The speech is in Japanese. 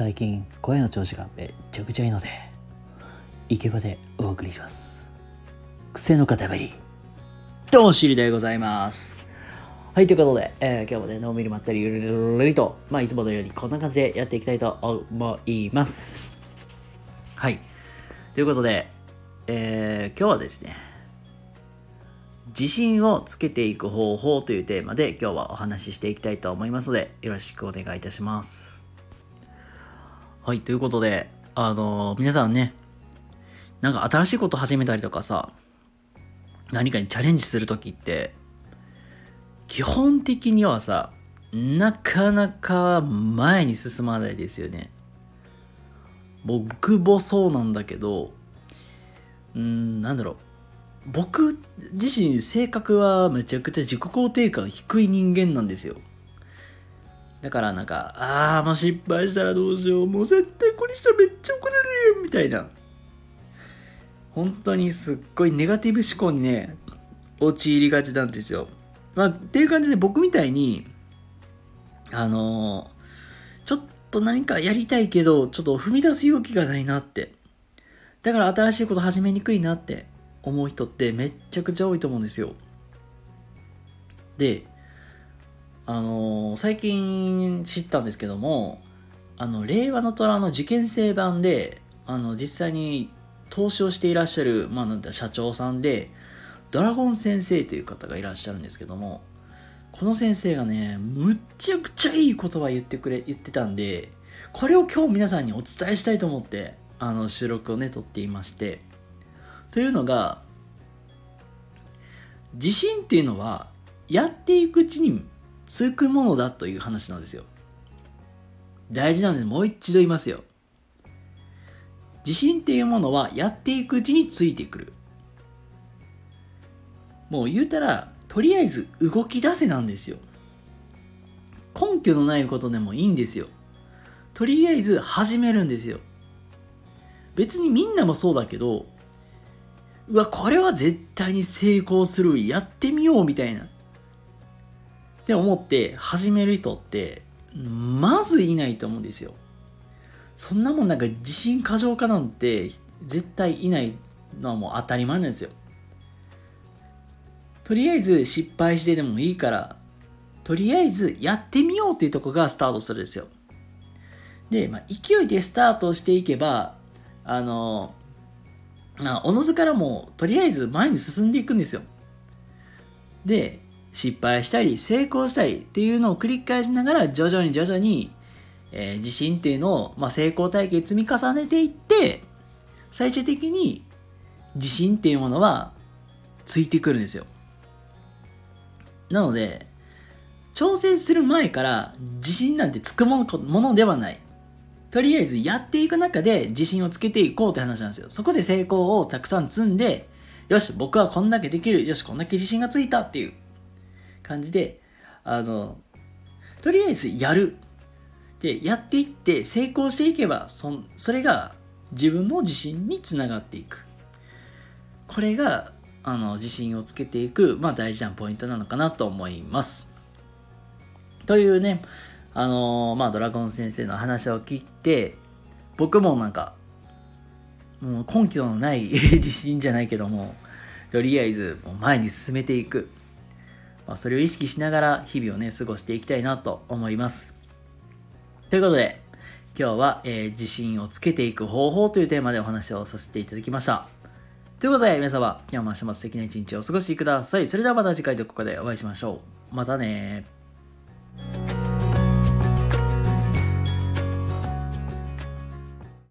最近声の調子がめちゃくちゃいいのでイケボでお送りします。癖の塊どうしりでございます。はいということで、えー、今日もねのんびりまったりゆるゆるりとまあいつものようにこんな感じでやっていきたいと思います。はいということで、えー、今日はですね自信をつけていく方法というテーマで今日はお話ししていきたいと思いますのでよろしくお願いいたします。はい、ということで、あのー、皆さんね、なんか新しいこと始めたりとかさ、何かにチャレンジするときって、基本的にはさ、なかなか前に進まないですよね。僕もそうなんだけど、うん、なんだろう。僕自身性格はめちゃくちゃ自己肯定感低い人間なんですよ。だからなんか、ああ、もう失敗したらどうしよう。もう絶対これしたらめっちゃ怒られるよ。みたいな。本当にすっごいネガティブ思考にね、陥りがちなんですよ。まあ、っていう感じで僕みたいに、あのー、ちょっと何かやりたいけど、ちょっと踏み出す勇気がないなって。だから新しいこと始めにくいなって思う人ってめっちゃくちゃ多いと思うんですよ。で、あの最近知ったんですけどもあの令和の虎の受験生版であの実際に投資をしていらっしゃる、まあ、なんだ社長さんでドラゴン先生という方がいらっしゃるんですけどもこの先生がねむっちゃくちゃいい言葉言ってくれ言ってたんでこれを今日皆さんにお伝えしたいと思ってあの収録をね撮っていまして。というのが自信っていうのはやっていくうちにつくものだという話なんですよ。大事なのでもう一度言いますよ。自信っていうものはやっていくうちについてくる。もう言うたら、とりあえず動き出せなんですよ。根拠のないことでもいいんですよ。とりあえず始めるんですよ。別にみんなもそうだけど、うわ、これは絶対に成功する。やってみようみたいな。って思って始める人ってまずいないと思うんですよ。そんなもんなんか自信過剰化なんて絶対いないのはもう当たり前なんですよ。とりあえず失敗してでもいいからとりあえずやってみようっていうとこがスタートするんですよ。で、まあ、勢いでスタートしていけばあのまあ、おのずからもとりあえず前に進んでいくんですよ。で失敗したり成功したりっていうのを繰り返しながら徐々に徐々に、えー、自信っていうのを、まあ、成功体験積み重ねていって最終的に自信っていうものはついてくるんですよ。なので挑戦する前から自信なんてつくものではない。とりあえずやっていく中で自信をつけていこうって話なんですよ。そこで成功をたくさん積んでよし僕はこんだけできる。よしこんだけ自信がついたっていう。感じで、あの、とりあえずやる。で、やっていって成功していけば、そそれが自分の自信につながっていく。これが、あの、自信をつけていく、まあ大事なポイントなのかなと思います。というね、あのまあドラゴン先生の話を聞いて、僕もなんか、もう根拠のない 自信じゃないけども、とりあえずもう前に進めていく。まあ、それを意識しながら日々をね、過ごしていきたいなと思います。ということで、今日は、えー、自信をつけていく方法というテーマでお話をさせていただきました。ということで、皆様、今日も明日も素敵な一日をお過ごしください。それではまた次回どこかでお会いしましょう。またね